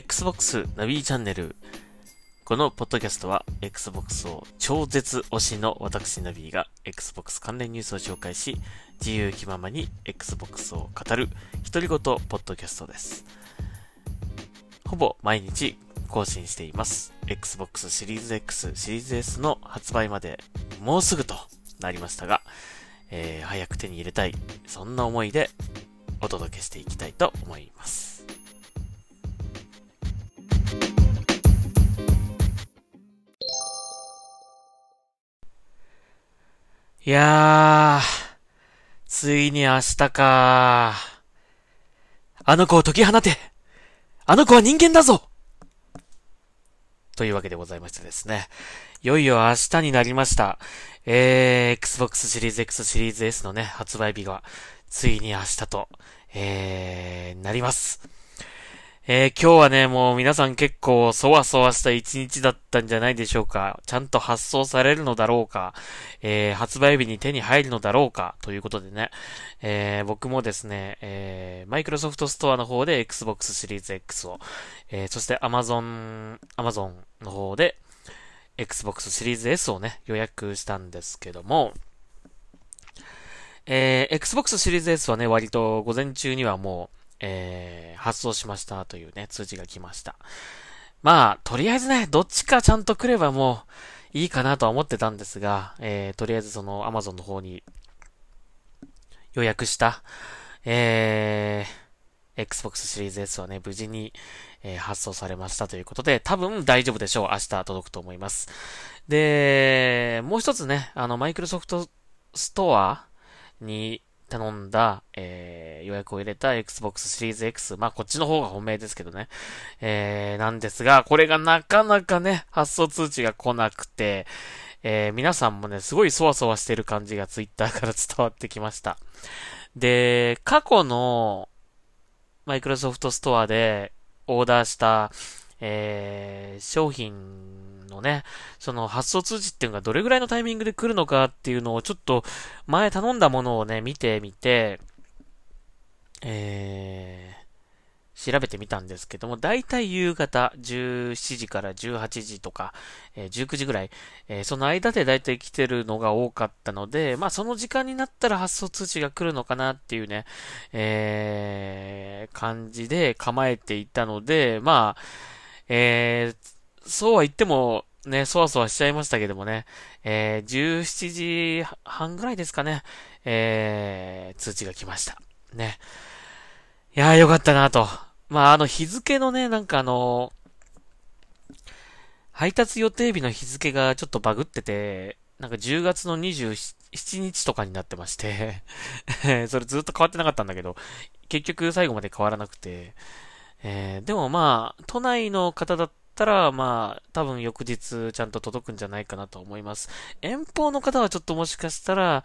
Xbox ナビチャンネル。このポッドキャストは Xbox を超絶推しの私ナビが Xbox 関連ニュースを紹介し、自由気ままに Xbox を語る独り言ポッドキャストです。ほぼ毎日更新しています。Xbox シリーズ X、シリーズ S の発売までもうすぐとなりましたが、えー、早く手に入れたい、そんな思いでお届けしていきたいと思います。いやー、ついに明日かあの子を解き放てあの子は人間だぞというわけでございましてですね。いよいよ明日になりました。えー、Xbox シリーズ X シリーズ S のね、発売日が、ついに明日と、えー、なります。えー、今日はね、もう皆さん結構そわそわした一日だったんじゃないでしょうか。ちゃんと発送されるのだろうか、えー、発売日に手に入るのだろうか、ということでね、えー、僕もですね、えー、マイクロソフトストアの方で Xbox シリーズ X を、えー、そして Amazon、Amazon の方で Xbox シリーズ S をね、予約したんですけども、えー、Xbox シリーズ S はね、割と午前中にはもう、えー、発送しましたというね、通知が来ました。まあ、とりあえずね、どっちかちゃんと来ればもういいかなとは思ってたんですが、えー、とりあえずその Amazon の方に予約した、えー、Xbox シリーズ S はね、無事に、えー、発送されましたということで、多分大丈夫でしょう。明日届くと思います。で、もう一つね、あの、マイクロソフトストアに頼んだ、えー、予約を入れた Xbox シリーズ X。まあ、こっちの方が本命ですけどね。えー、なんですが、これがなかなかね、発送通知が来なくて、えー、皆さんもね、すごいそわそわしてる感じが Twitter から伝わってきました。で、過去の、マイクロソフトストアでオーダーした、えー、商品のね、その発送通知っていうのがどれぐらいのタイミングで来るのかっていうのをちょっと前頼んだものをね、見てみて、えー、調べてみたんですけども、だいたい夕方17時から18時とか、えー、19時ぐらい、えー、その間でだいたい来てるのが多かったので、まあその時間になったら発送通知が来るのかなっていうね、えー、感じで構えていたので、まあ、えー、そうは言っても、ね、そわそわしちゃいましたけどもね、えー、17時半ぐらいですかね、えー、通知が来ました。ね。いやーよかったなと。まあ、あの日付のね、なんかあの配達予定日の日付がちょっとバグってて、なんか10月の27日とかになってまして それずっと変わってなかったんだけど、結局最後まで変わらなくて、えー、でもまあ、都内の方だったら、まあ、多分翌日ちゃんと届くんじゃないかなと思います。遠方の方はちょっともしかしたら、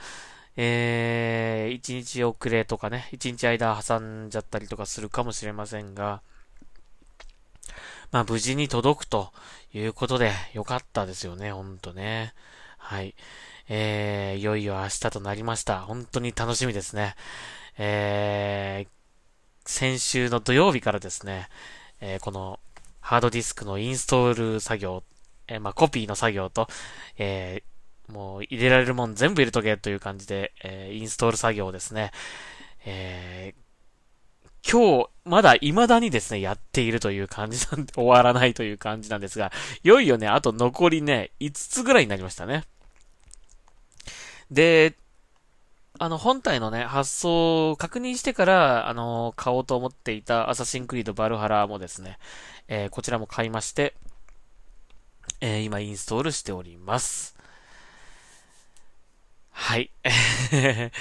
えー、1日遅れとかね、1日間挟んじゃったりとかするかもしれませんが、まあ無事に届くということでよかったですよね、ほんとね。はい。えー、いよいよ明日となりました。本当に楽しみですね。えー、先週の土曜日からですね、えー、このハードディスクのインストール作業、えー、まあ、コピーの作業と、えー、もう入れられるもん全部入れとけという感じで、えー、インストール作業ですね、えー、今日、まだ未だにですね、やっているという感じなんで、終わらないという感じなんですが、いよいよね、あと残りね、5つぐらいになりましたね。で、あの、本体のね、発送を確認してから、あの、買おうと思っていたアサシンクリードバルハラもですね、えー、こちらも買いまして、えー、今インストールしております。はい。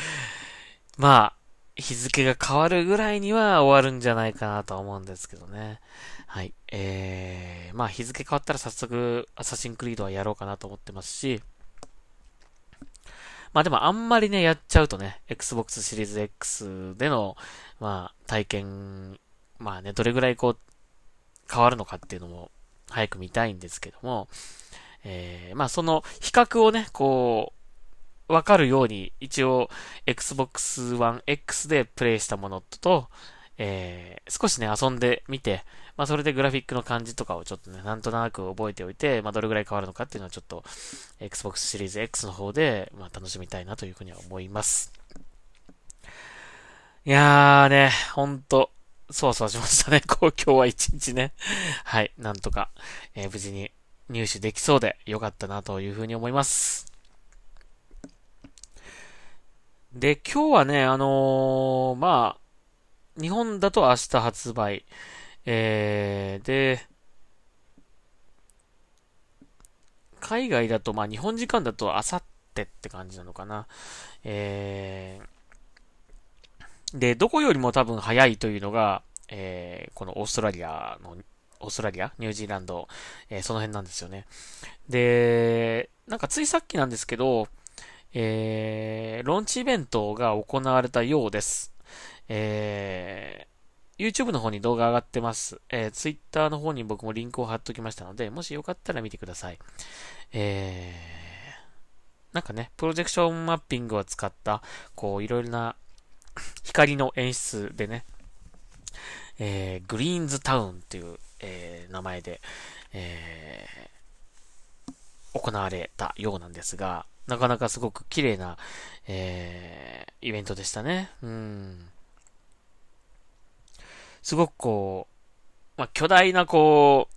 まあ、日付が変わるぐらいには終わるんじゃないかなと思うんですけどね。はい。えー、まあ日付変わったら早速、アサシンクリードはやろうかなと思ってますし、まあでもあんまりね、やっちゃうとね、Xbox シリーズ X での、まあ、体験、まあね、どれぐらいこう、変わるのかっていうのも、早く見たいんですけども、えー、まあその比較をね、こう、わかるように、一応、Xbox One X でプレイしたものと、えー、少しね、遊んでみて、まあ、それでグラフィックの感じとかをちょっとね、なんとなく覚えておいて、まあ、どれぐらい変わるのかっていうのはちょっと、Xbox シリーズ X の方で、まあ、楽しみたいなというふうには思います。いやーね、ほんと、そわそわしましたね。こう、今日は一日ね。はい、なんとか、えー、無事に入手できそうでよかったなというふうに思います。で、今日はね、あのー、まあ、日本だと明日発売。えー、で、海外だと、まあ日本時間だと明後日って感じなのかな。えー、で、どこよりも多分早いというのが、えー、このオーストラリアの、オーストラリア？ニュージーランド、えー、その辺なんですよね。で、なんかついさっきなんですけど、えー、ローンチイベントが行われたようです。えー、YouTube の方に動画上がってます。えー、Twitter の方に僕もリンクを貼っときましたので、もしよかったら見てください。えー、なんかね、プロジェクションマッピングを使った、こう、いろいろな 光の演出でね、えー、グリーンズタウンっていう、えー、名前で、えー、行われたようなんですが、なかなかすごく綺麗な、えー、イベントでしたね。うん。すごくこう、まあ、巨大なこう、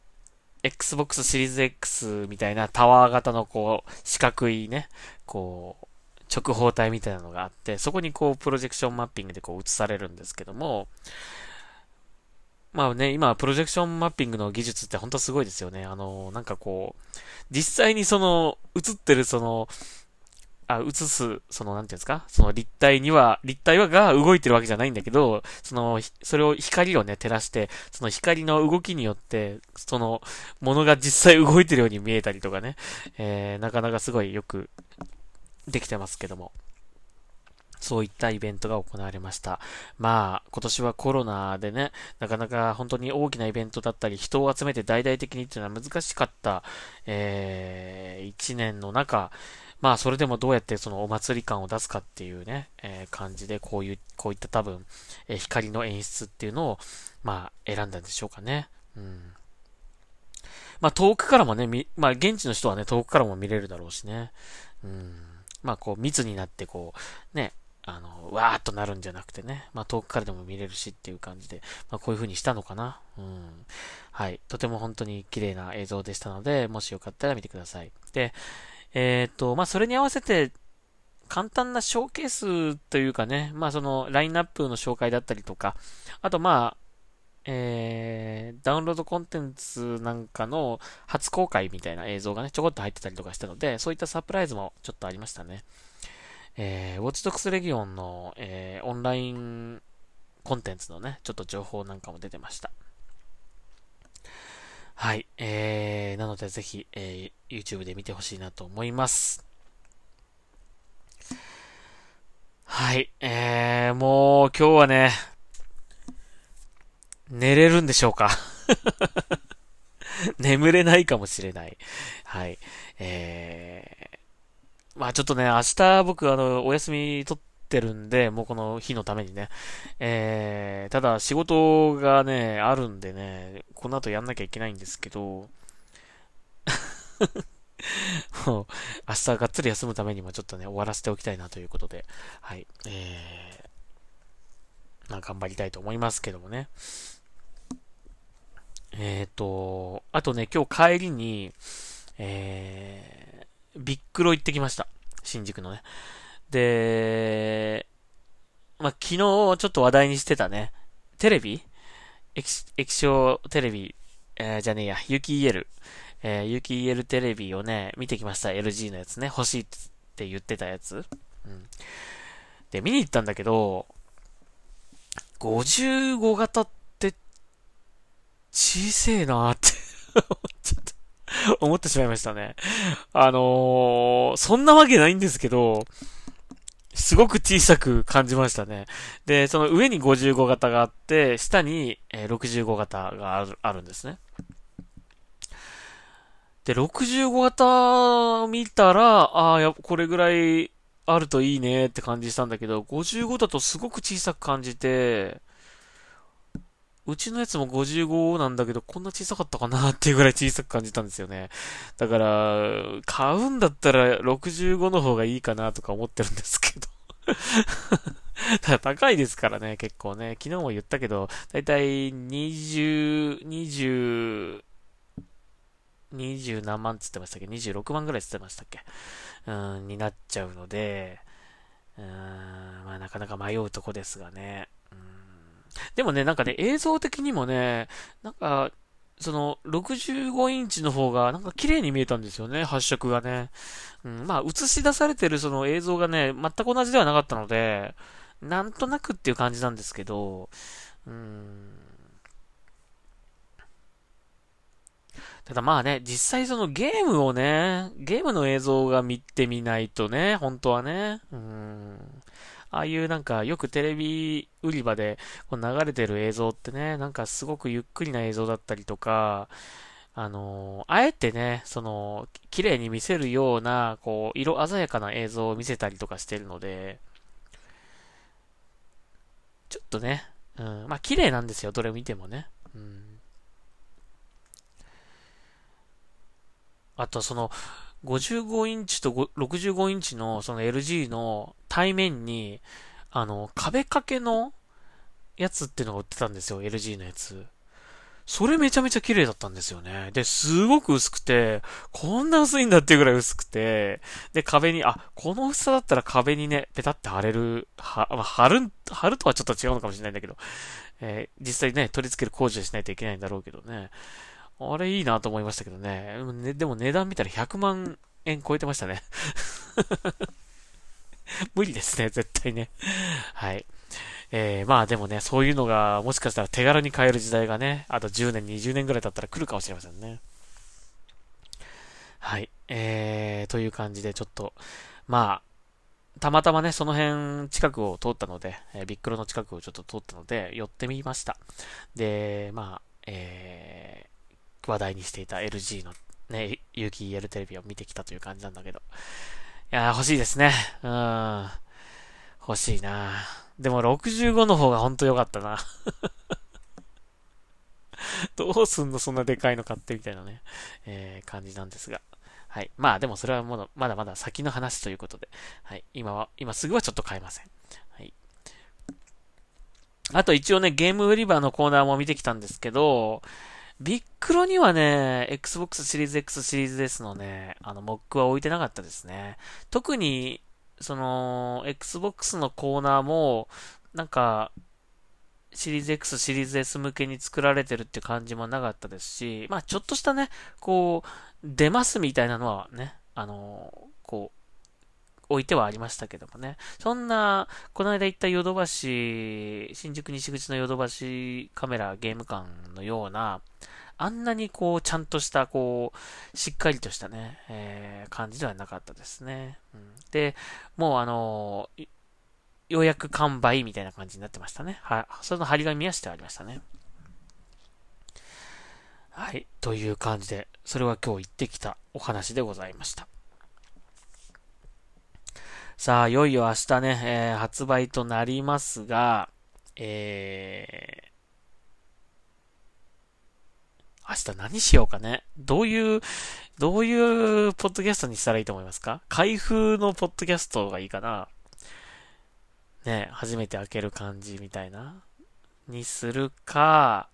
Xbox シリーズ X みたいなタワー型のこう、四角いね、こう、直方体みたいなのがあって、そこにこう、プロジェクションマッピングでこう、映されるんですけども、まあね、今、プロジェクションマッピングの技術って本当すごいですよね。あの、なんかこう、実際にその、映ってるその、あ、映す、その、なんていうんですか？その立体には、立体はが動いてるわけじゃないんだけど、その、それを光をね、照らして、その光の動きによって、その、ものが実際動いてるように見えたりとかね、えー、なかなかすごいよくできてますけども。そういったイベントが行われました。まあ、今年はコロナでね、なかなか本当に大きなイベントだったり、人を集めて大々的にっていうのは難しかった、えー、一年の中、まあ、それでもどうやってそのお祭り感を出すかっていうね、えー、感じで、こういう、こういった多分、えー、光の演出っていうのを、まあ、選んだんでしょうかね。うん。まあ、遠くからもね、み、まあ、現地の人はね、遠くからも見れるだろうしね。うん。まあ、こう、密になって、こう、ね、あの、わーっとなるんじゃなくてね、まあ遠くからでも見れるしっていう感じで、まあこういう風にしたのかな。うん。はい。とても本当に綺麗な映像でしたので、もしよかったら見てください。で、えっ、ー、と、まあそれに合わせて、簡単なショーケースというかね、まあそのラインナップの紹介だったりとか、あとまあ、えー、ダウンロードコンテンツなんかの初公開みたいな映像がね、ちょこっと入ってたりとかしたので、そういったサプライズもちょっとありましたね。えー、ウォッチドックスレギオンの、えー、オンラインコンテンツのね、ちょっと情報なんかも出てました。はい。えー、なのでぜひ、えー、YouTube で見てほしいなと思います。はい。えー、もう今日はね、寝れるんでしょうか？眠れないかもしれない。はい。えーまあちょっとね、明日僕あの、お休み取ってるんで、もうこの日のためにね。えー、ただ仕事がね、あるんでね、この後やんなきゃいけないんですけど、もう、明日がっつり休むためにもちょっとね、終わらせておきたいなということで、はい、えー、まあ頑張りたいと思いますけどもね。えっ、ー、と、あとね、今日帰りに、えー、ビックロ行ってきました。新宿のね。で、まあ、昨日ちょっと話題にしてたね、テレビ？液液晶テレビ、えー、じゃねえや、ユキイエル。えー、ユキイエルテレビをね、見てきました。LG のやつね。欲しいって言ってたやつ。うん。で、見に行ったんだけど、55型って小せえなーって ちょっと思ってしまいましたね。あのー、そんなわけないんですけど、すごく小さく感じましたね。で、その上に55型があって、下に65型があるあるんですね。で、65型見たら、ああ、やっぱ、これぐらいあるといいねって感じしたんだけど、55だとすごく小さく感じて、うちのやつも55なんだけど、こんな小さかったかなっていうぐらい小さく感じたんですよね。だから、買うんだったら65の方がいいかなとか思ってるんですけど。ただ高いですからね、結構ね。昨日も言ったけど、だいたい20、20、20何万つってましたっけ ?26 万ぐらいつってましたっけ？うん、になっちゃうので、うん、まあなかなか迷うとこですがね。でもね、なんかね、映像的にもね、なんか、その、65インチの方が、なんか綺麗に見えたんですよね、発色がね。うん、まあ、映し出されてるその映像がね、全く同じではなかったので、なんとなくっていう感じなんですけど、うん。ただまあね、実際そのゲームをね、ゲームの映像が見てみないとね、本当はね、うん。ああいうなんかよくテレビ売り場でこう流れてる映像ってね、なんかすごくゆっくりな映像だったりとか、あのあえてね、その、綺麗に見せるような、こう、色鮮やかな映像を見せたりとかしてるので、ちょっとね、うん、まあ綺麗なんですよ、どれ見てもね。うん。あとその、55インチと65インチのその LG の対面に、あの、壁掛けのやつっていうのが売ってたんですよ、LG のやつ。それめちゃめちゃ綺麗だったんですよね。で、すごく薄くて、こんな薄いんだっていうぐらい薄くて、で、壁に、あ、この薄さだったら壁にね、ペタって貼れる、は、ま、貼る、貼るとはちょっと違うのかもしれないんだけど、えー、実際ね、取り付ける工事をしないといけないんだろうけどね。あれいいなと思いましたけどね。ねでも値段見たら100万円超えてましたね。無理ですね、絶対ね。はい。えー、まあでもね、そういうのがもしかしたら手軽に買える時代がね、あと10年、20年ぐらい経ったら来るかもしれませんね。はい。えー、という感じでちょっと、まあ、たまたまね、その辺近くを通ったので、えー、ビックロの近くをちょっと通ったので、寄ってみました。で、まあ、えー、話題にしていた LG のね、有機 EL テレビを見てきたという感じなんだけど。いや欲しいですね。うん。欲しいなでも65の方がほんと良かったな どうすんのそんなでかいの買ってみたいなね、えー、感じなんですが。はい。まあでもそれはまだまだまだ先の話ということで。はい。今は、今すぐはちょっと買えません。はい。あと一応ね、ゲーム売り場のコーナーも見てきたんですけど、ビックロにはね、Xbox シリーズ X シリーズ S のね、あの、モックは置いてなかったですね。特に、その、Xbox のコーナーも、なんか、シリーズ X、シリーズ S 向けに作られてるって感じもなかったですし、まあちょっとしたね、こう、出ますみたいなのはね、あの、こう、置いてはありましたけどもね。そんな、この間行ったヨドバシ、新宿西口のヨドバシカメラゲーム館のような、あんなにこう、ちゃんとした、こう、しっかりとしたね、えー、感じではなかったですね。うん、で、もうあのー、ようやく完売みたいな感じになってましたね。はい。その張り紙はしてありましたね。はい。という感じで、それは今日行ってきたお話でございました。さあ、いよいよ明日ね、えー、発売となりますが、えー、明日何しようかね。どういう、どういうポッドキャストにしたらいいと思いますか？開封のポッドキャストがいいかなね、初めて開ける感じみたいな、にするか、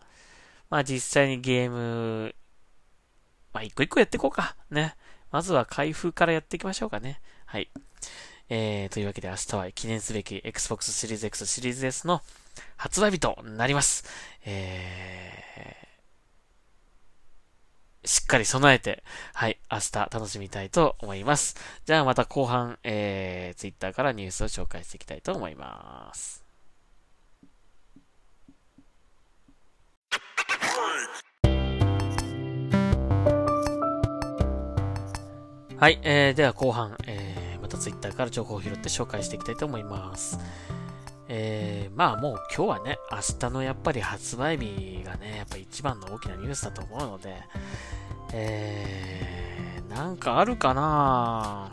まあ実際にゲーム、まあ一個一個やっていこうか。ね。まずは開封からやっていきましょうかね。はい。えー、というわけで明日は記念すべき Xbox シリーズ X シリーズ S の発売日となります。えー、しっかり備えて、はい、明日楽しみたいと思います。じゃあまた後半、えー、ツイッターからニュースを紹介していきたいと思います。はい、えー、では後半、えー、たツイッターから情報を拾って紹介していきたいと思います。えー、まあもう今日はね、明日のやっぱり発売日がね、やっぱ一番の大きなニュースだと思うので、えー、なんかあるかな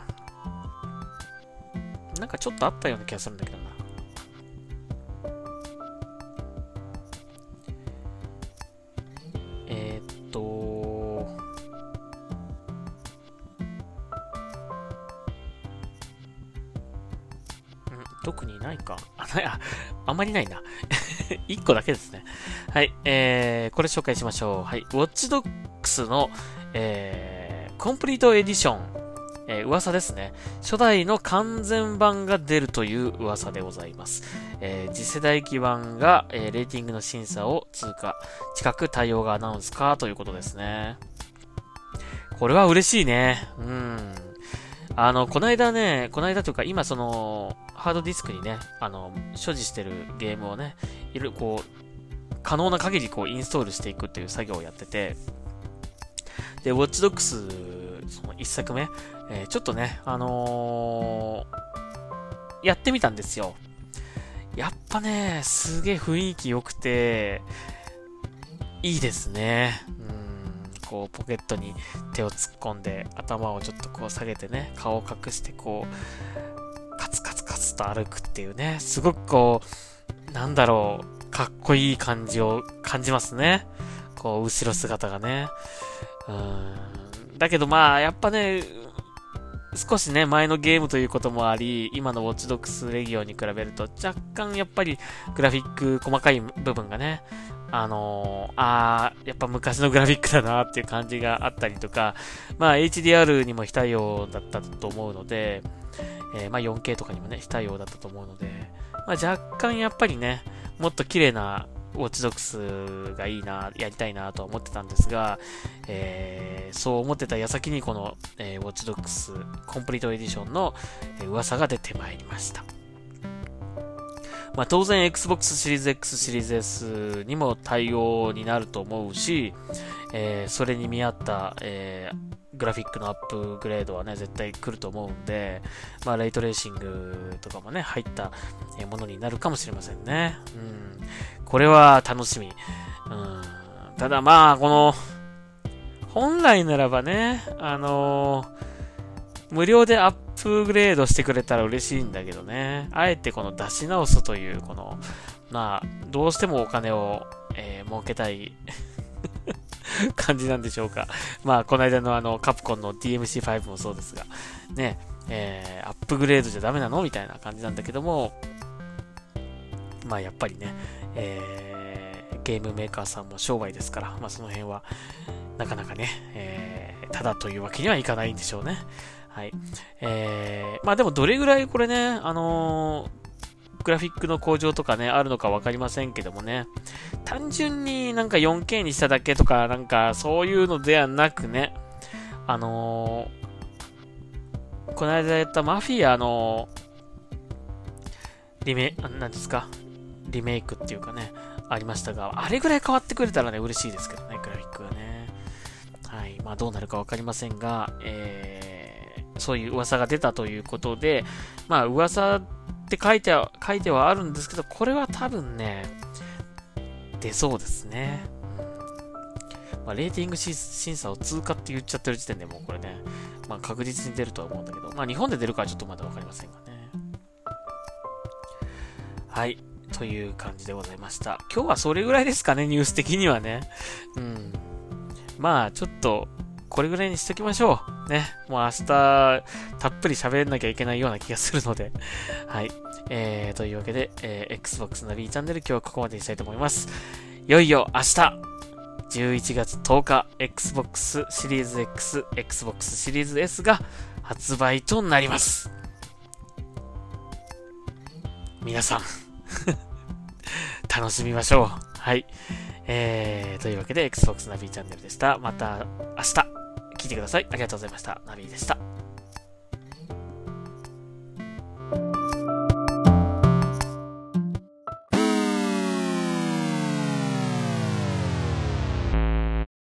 なんかちょっとあったような気がするんだけどまりないな。1個だけですね。はい。えー、これ紹介しましょう。はい。ウォッチドックスの、えー、コンプリートエディション。えー、噂ですね。初代の完全版が出るという噂でございます。えー、次世代基盤が、えー、レーティングの審査を通過。近く対応がアナウンスかということですね。これは嬉しいね。うん。あの、こないだね、こないだというか、今その、ハードディスクにね、あの、所持してるゲームをね、いろいろこう、可能な限りこう、インストールしていくっていう作業をやってて、で、ウォッチドックス、その一作目、えー、ちょっとね、あのー、やってみたんですよ。やっぱね、すげえ雰囲気良くて、いいですね。こう、ポケットに手を突っ込んで、頭をちょっとこう下げてね、顔を隠してこう、カツカツカツと歩くっていうね、すごくこう、なんだろう、かっこいい感じを感じますね。こう、後ろ姿がね。うん。だけどまあ、やっぱね、少しね、前のゲームということもあり、今のウォッチドックスレギオンに比べると、若干やっぱりグラフィック細かい部分がね、あのー、あ、やっぱ昔のグラフィックだなっていう感じがあったりとか、まあ HDR にも非対応だったと思うので、えー、まあ 4K とかにもね、非対応だったと思うので、まあ若干やっぱりね、もっと綺麗なウォッチドックスがいいな、やりたいなと思ってたんですが、えー、そう思ってた矢先にこの、えー、ウォッチドックスコンプリートエディションの、えー、噂が出てまいりました。まあ、当然 Xbox シリーズ X シリーズ S にも対応になると思うし、えー、それに見合った、えー、グラフィックのアップグレードはね、絶対来ると思うんで、まあ、レイトレーシングとかもね、入ったものになるかもしれませんね。うん。これは楽しみ。うん。ただまあ、この、本来ならばね、あのー無料でアップグレードしてくれたら嬉しいんだけどね。あえてこの出し直すという、この、まあ、どうしてもお金を、えー、儲けたい 感じなんでしょうか。まあ、この間のあの、カプコンの DMC5 もそうですが、ね、えー、アップグレードじゃダメなのみたいな感じなんだけども、まあ、やっぱりね、えー、ゲームメーカーさんも商売ですから、まあ、その辺は、なかなかね、えー、ただというわけにはいかないんでしょうね。はい。えー、まあでもどれぐらいこれね、あのー、グラフィックの向上とかね、あるのかわかりませんけどもね、単純になんか 4K にしただけとか、なんかそういうのではなくね、あのー、この間やったマフィアの、リメ、なんですか、リメイクっていうかね、ありましたが、あれぐらい変わってくれたらね、嬉しいですけどね、グラフィックがね。はい。まあどうなるかわかりませんが、えーそういう噂が出たということで、まあ噂って書いては、書いてはあるんですけど、これは多分ね、出そうですね。まあ、レーティング審査を通過って言っちゃってる時点でもうこれね、まあ、確実に出るとは思うんだけど、まあ、日本で出るかはちょっとまだわかりませんがね。はい。という感じでございました。今日はそれぐらいですかね、ニュース的にはね。うん。まあ、ちょっと、これぐらいにしときましょう。ね。もう明日、たっぷり喋んなきゃいけないような気がするので。はい。えー、というわけで、えー、Xbox の B チャンネル今日はここまでにしたいと思います。いよいよ明日、11月10日、Xbox シリーズ X、Xbox シリーズ S が発売となります。皆さん 楽しみましょう。はい。えー、というわけで、Xbox ナビチャンネルでした。また明日。聞いてください。ありがとうございました。ナビでした。